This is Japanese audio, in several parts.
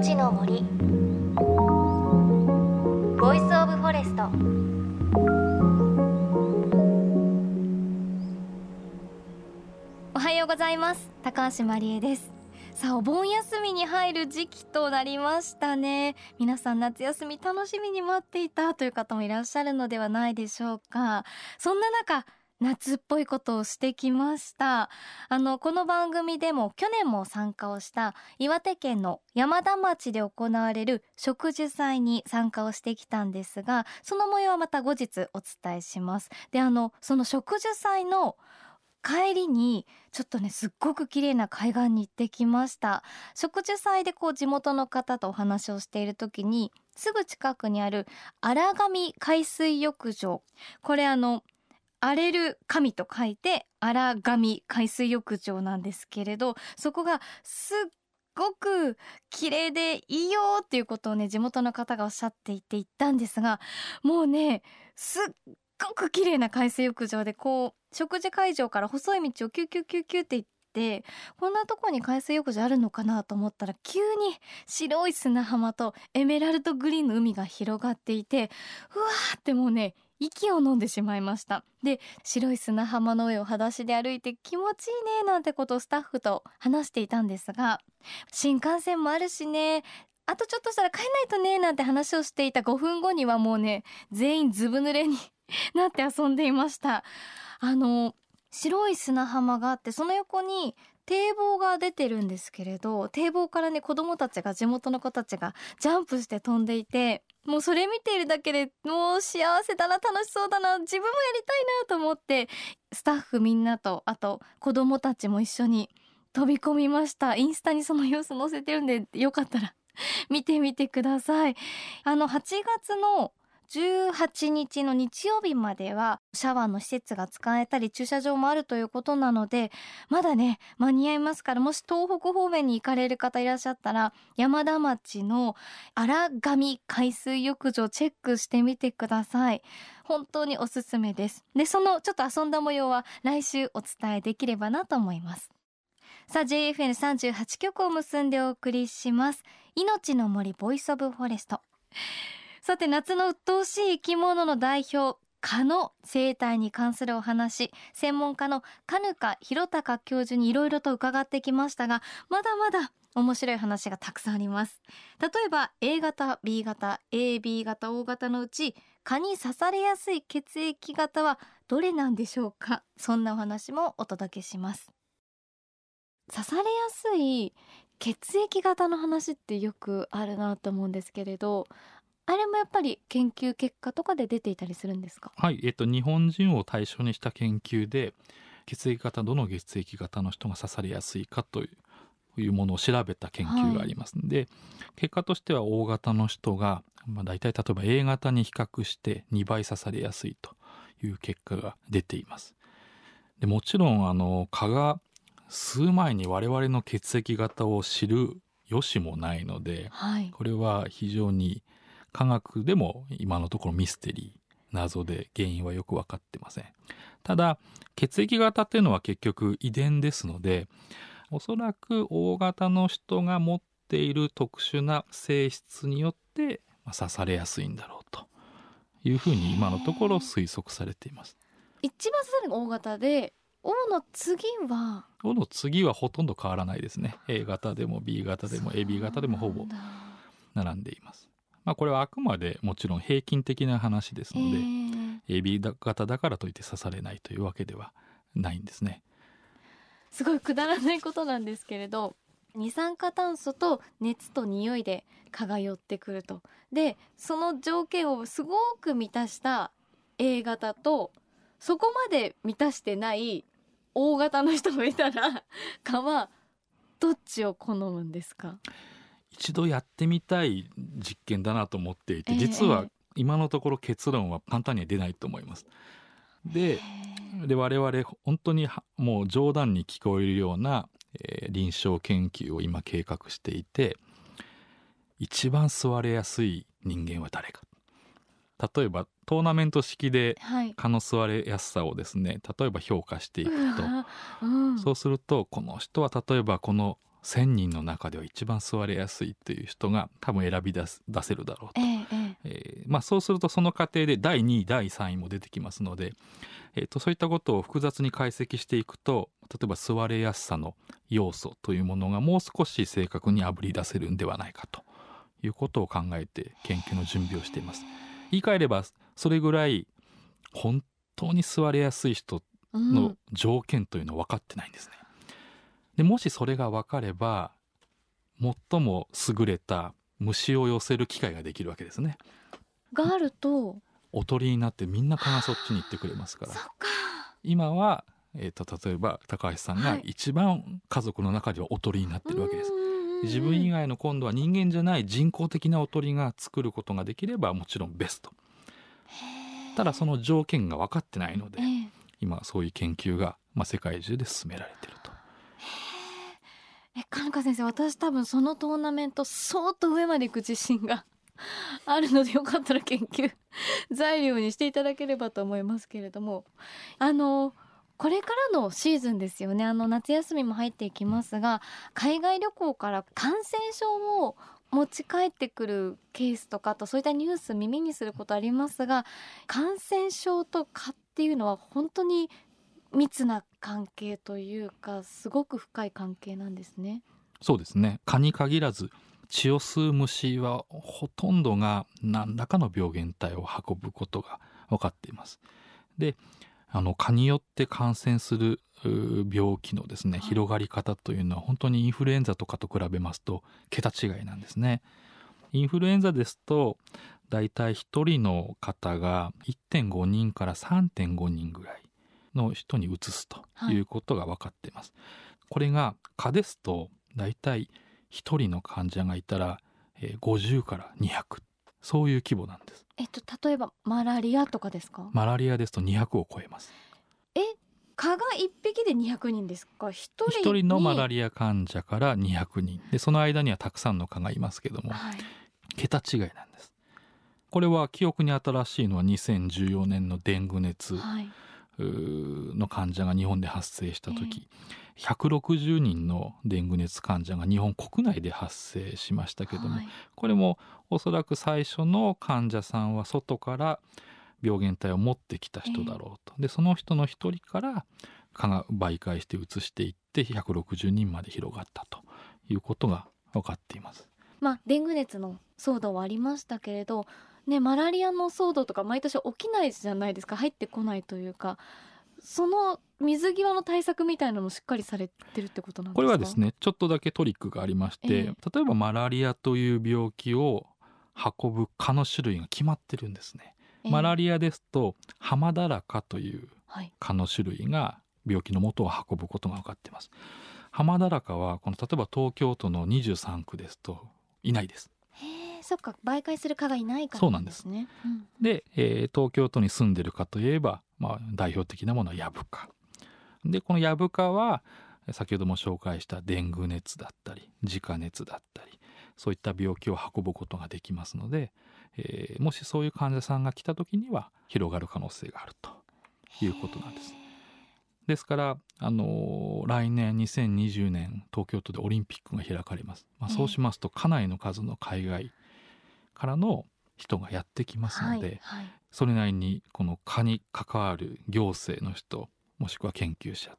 命の森。 Voice of Forest。おはようございます。高橋真理恵です。さあお盆休みに入る時期となりましたね。皆さん夏休み楽しみに待っていたという方もいらっしゃるのではないでしょうか。そんな中夏っぽいことをしてきました。あのこの番組でも去年も参加をした岩手県の山田町で行われる植樹祭に参加をしてきたんですがその模様はまた後日お伝えします。であのその植樹祭の帰りにちょっとねすっごく綺麗な海岸に行ってきました。植樹祭でこう地元の方とお話をしている時にすぐ近くにある荒上海水浴場。これあの荒れる神と書いて荒神海水浴場なんですけれどそこがすっごく綺麗でいいよっていうことをね地元の方がおっしゃっていて行ったんですがもうねすっごく綺麗な海水浴場でこう食事会場から細い道をキュキュキュキュって行ってこんなとこに海水浴場あるのかなと思ったら急に白い砂浜とエメラルドグリーンの海が広がっていてうわーってもうね息を飲んでしまいました。で白い砂浜の上を裸足で歩いて気持ちいいねなんてことをスタッフと話していたんですが新幹線もあるしねあとちょっとしたら帰んないとねなんて話をしていた5分後にはもうね全員ずぶ濡れに なって遊んでいました。あの白い砂浜があってその横に堤防が出てるんですけれど堤防からね子供たちが地元の子たちがジャンプして飛んでいてもうそれ見ているだけでもう幸せだな楽しそうだな自分もやりたいなと思ってスタッフみんなとあと子供たちも一緒に飛び込みました。インスタにその様子載せてるんでよかったら見てみてください。あの8月の18日の日曜日まではシャワーの施設が使えたり駐車場もあるということなのでまだね間に合いますからもし東北方面に行かれる方いらっしゃったら山田町の荒上海水浴場チェックしてみてください。本当におすすめです。でそのちょっと遊んだ模様は来週お伝えできればなと思います。さあ JFN38 曲を結んでお送りします。命の森 Voice of Forest。さて夏の鬱陶しい生き物の代表蚊の生態に関するお話専門家の金香弘隆教授にいろいろと伺ってきましたがまだまだ面白い話がたくさんあります。例えば A 型 B 型 AB 型 O 型のうち蚊に刺されやすい血液型はどれなんでしょうか？そんなお話もお届けします。刺されやすい血液型の話ってよくあるなと思うんですけれどあれもやっぱり研究結果とかで出ていたりするんですか？はい、えっと、日本人を対象にした研究で血液型どの血液型の人が刺されやすいかというものを調べた研究がありますので、はい、結果としては O 型の人が、まあ、大体例えば A 型に比較して2倍刺されやすいという結果が出ています。でもちろんあの蚊が数前に我々の血液型を知る由もないので、はい、これは非常に科学でも今のところミステリー謎で原因はよく分かってません。ただ血液型っていうのは結局遺伝ですのでおそらく O 型の人が持っている特殊な性質によって刺されやすいんだろうと。いうふうに今のところ推測されています。一番刺されるの O 型で O の次は？O の次はほとんど変わらないですね。A 型でも B 型でも AB 型でもほぼ並んでいますまあ、これはあくまでもちろん平均的な話ですので、えー、AB 型だからといって刺されないというわけではないんですね。すごいくだらないことなんですけれど二酸化炭素と熱と匂いで蚊が寄ってくると。でその条件をすごく満たした A 型とそこまで満たしてない O 型の人がいたら蚊はどっちを好むんですか？一度やってみたい実験だなと思っていて、実は今のところ結論は簡単には出ないと思います。でで我々本当にもう冗談に聞こえるような、えー、臨床研究を今計画していて一番座れやすい人間は誰か。例えばトーナメント式で蚊の座れやすさをですね例えば評価していくと、うん、そうするとこの人は例えばこの1,000人の中では一番座れやすいという人が多分選び出す出せるだろうと、ええええーまあ、そうするとその過程で第2位第3位も出てきますので、えー、とそういったことを複雑に解析していくと例えば座れやすさの要素というものがもう少し正確にあぶり出せるんではないかということを考えて研究の準備をしています。言い換えればそれぐらい本当に座れやすい人うんの条件というのは分かってないんですね。でもしそれが分かれば最も優れた虫を寄せる機会ができるわけですね。があるとおとりになってみんな蚊がそっちに行ってくれますから。今は、えー、と例えば高橋さんがはい。一番家族の中ではおとりになってるわけです。うんうんうん自分以外の今度は人間じゃない人工的なおとりが作ることができればもちろんベスト。ただその条件が分かってないのでええ。今そういう研究が、まあ、世界中で進められている。とえかぬか先生私多分そのトーナメント相当上まで行く自信が あるのでよかったら研究 材料にしていただければと思いますけれども。あのこれからのシーズンですよね。あの夏休みも入っていきますが海外旅行から感染症を持ち帰ってくるケースとかとそういったニュース耳にすることありますが感染症と蚊っていうのは本当に密な関係というかすごく深い関係なんですね。そうですね蚊に限らず血を吸う虫はほとんどが何らかの病原体を運ぶことが分かっています。であの蚊によって感染する病気のですねはい広がり方というのは本当にインフルエンザとかと比べますと桁違いなんですね。インフルエンザですとだいたい1人の方が1.5人から3.5人ぐらいの人にうつすということが分かっています。これが蚊ですとだいたい1人の患者がいたらえー50から200そういう規模なんです。えっと例えばマラリアとかですか？マラリアですと200を超えます。蚊が一匹で200人ですか？一人1人のマラリリア患者から200人でその間にはたくさんの蚊がいますけどもはい。桁違いなんです。これは記憶に新しいのは2014年のデング熱はい。の患者が日本で発生した時、160人のデング熱患者が日本国内で発生しましたけども、はい。これもおそらく最初の患者さんは外から病原体を持ってきた人だろうと、でその人の一人から蚊が媒介して移していって160人まで広がったということが分かっています。まあデング熱の騒動はありましたけれど、ねマラリアの騒動とか毎年起きないじゃないですか。入ってこないというか、その水際の対策みたいなのもしっかりされてるってことなんですか？これはです。ねちょっとだけトリックがありまして、ええ例えばマラリアという病気を運ぶ蚊の種類が決まってるんですね。マラリリアですとハマダラカというはい蚊の種類が病気の元を運ぶことが分かっています。ハマダラカはこの例えば東京都の23区ですといないです。へえ、そっか媒介する蚊がいないからそうなんですね。うんで、えー東京都に住んでるかといえば、まあ、代表的なものはヤブカ。でこのヤブカは先ほども紹介したデング熱だったりジカ熱だったりそういった病気を運ぶことができますので、えーもしそういう患者さんが来た時には広がる可能性があるということなんです。ですから、あのー来年2020年東京都でオリンピックが開かれます、まあ、ええそうしますとかなりの数の海外からの人がやってきますので、はいはい。それなりにこの蚊に関わる行政の人もしくは研究者っ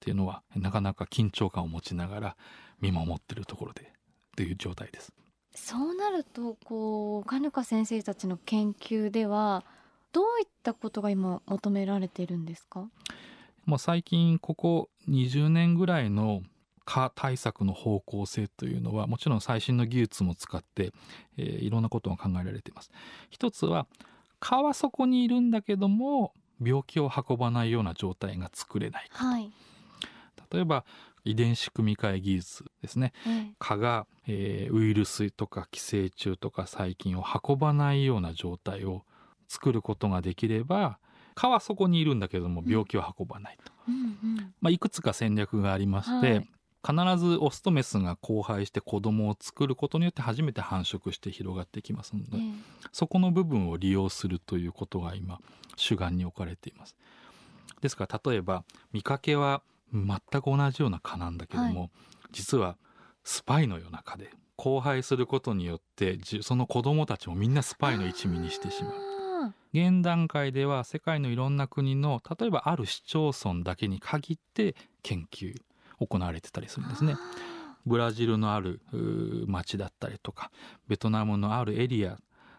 ていうのはなかなか緊張感を持ちながら見守ってるところでという状態です。そうなるとこうカヌカ先生たちの研究ではどういったことが今求められているんですか？もう最近ここ20年ぐらいの蚊対策の方向性というのはもちろん最新の技術も使って、えーいろんなことが考えられています。一つは蚊はそこにいるんだけども病気を運ばないような状態が作れないかはい。例えば遺伝子組み換え技術ですねええ蚊が、えーウイルスとか寄生虫とか細菌を運ばないような状態を作ることができれば蚊はそこにいるんだけどもうん病気を運ばないと、うんうん。まあ、いくつか戦略がありまして、はい必ずオスとメスが交配して子供を作ることによって初めて繁殖して広がってきますので、ええ。そこの部分を利用するということが今主眼に置かれています。ですから例えば見かけは全く同じような蚊なんだけども、実はスパイのような蚊で交配することによってじその子供たちもみんなスパイの一味にしてしまう。あ現段階では世界のいろんな国の例えばある市町村だけに限って研究行われてたりするんですね。ブラジルのある町だったりとかベトナムのあるエリア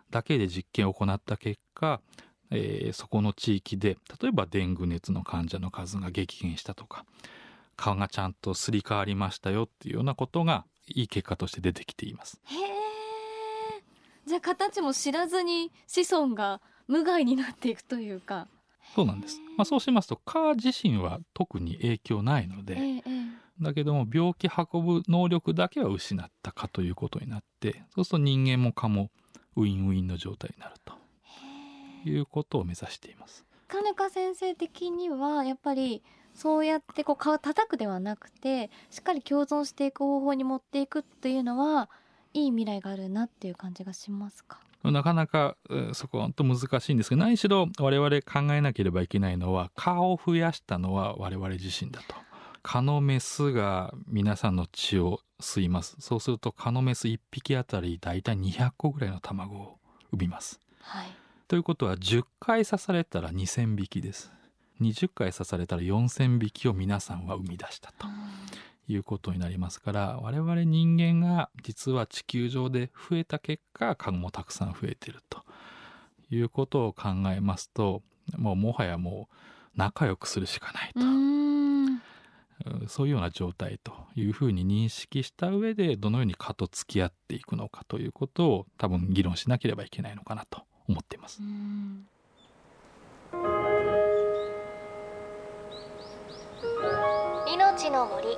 だけで実験を行った結果、えーそこの地域で例えばデング熱の患者の数が激減したとか顔がちゃんとすり替わりましたよっていうようなことがいい結果として出てきています。へえじゃあ形も知らずに子孫が無害になっていくというかそうなんです。まあ、そうしますと蚊自身は特に影響ないので、ええええだけども病気運ぶ能力だけは失った蚊ということになってそうすると人間も蚊もウィンウィンの状態になるということを目指しています。カヌカ先生的にはやっぱりそうやってこう顔叩くではなくてしっかり共存していく方法に持っていくっていうのはいい未来があるなっていう感じがしますか？なかなかえーそこは難しいんですが何しろ我々考えなければいけないのは蚊を増やしたのは我々自身だと。蚊のメスが皆さんの血を吸います。そうすると蚊のメス1匹あたりだいたい200個ぐらいの卵を産みます。はい。ということは10回刺されたら2,000匹です。20回刺されたら4,000匹を皆さんは生み出したということになりますから我々人間が実は地球上で増えた結果蚊もたくさん増えてるということを考えますともうもはやもう仲良くするしかないと。そういうような状態というふうに認識した上でどのように蚊と付き合っていくのかということを多分議論しなければいけないのかなと思っています。う。ん。命の森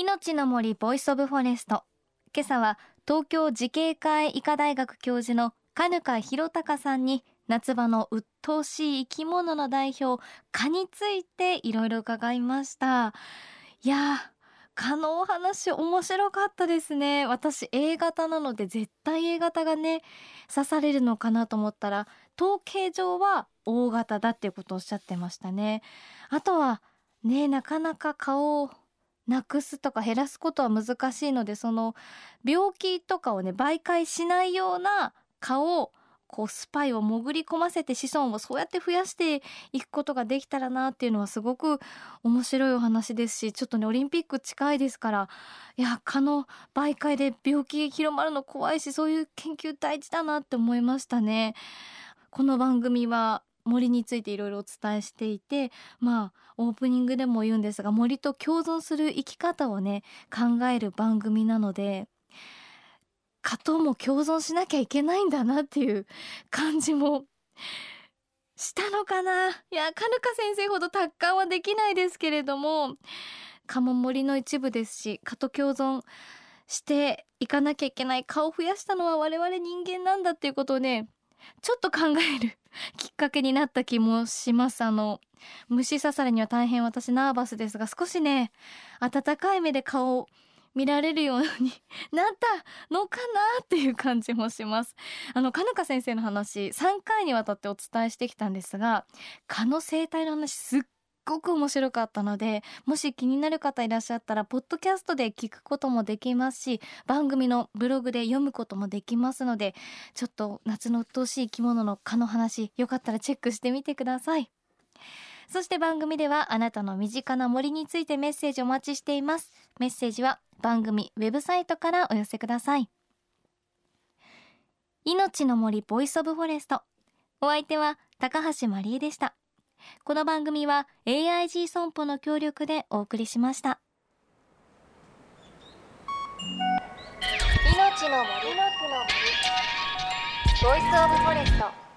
命の森 Voice of Forest。今朝は東京慈恵会医科大学教授の金香博隆さんに夏場の鬱陶しい生き物の代表蚊についていろいろ伺いました。いやー蚊のお話面白かったですね。私 A 型なので絶対 A 型がね刺されるのかなと思ったら統計上は O 型だっていうことをおっしゃってましたね。あとはねなかなか顔をなくすとか減らすことは難しいのでその病気とかをね媒介しないような顔をこうスパイを潜り込ませて子孫をそうやって増やしていくことができたらなっていうのはすごく面白いお話ですしちょっとねオリンピック近いですからいや蚊の媒介で病気広まるの怖いしそういう研究大事だなって思いましたね。この番組は森についていろいろお伝えしていてまあオープニングでも言うんですが森と共存する生き方をね考える番組なので蚊とも共存しなきゃいけないんだなっていう感じもしたのかな。いやカヌカ先生ほど達観はできないですけれども蚊も森の一部ですし蚊と共存していかなきゃいけない蚊を増やしたのは我々人間なんだっていうことをねちょっと考える きっかけになった気もします。あの虫刺されには大変私ナーバスですが少しね温かい目で顔を見られるように なったのかなっていう感じもします。あのかぬか先生の話3回にわたってお伝えしてきたんですが蚊の生態の話すっごく面白かったのでもし気になる方いらっしゃったらポッドキャストで聞くこともできますし番組のブログで読むこともできますのでちょっと夏の鬱陶しい生き物の蚊の話よかったらチェックしてみてください。そして番組ではあなたの身近な森についてメッセージお待ちしています。メッセージは番組ウェブサイトからお寄せください。命の森 Voice of Forest。お相手は高橋真理恵でした。この番組は AIG 損保の協力でお送りしました。命の森。の森。 Voice of Forest。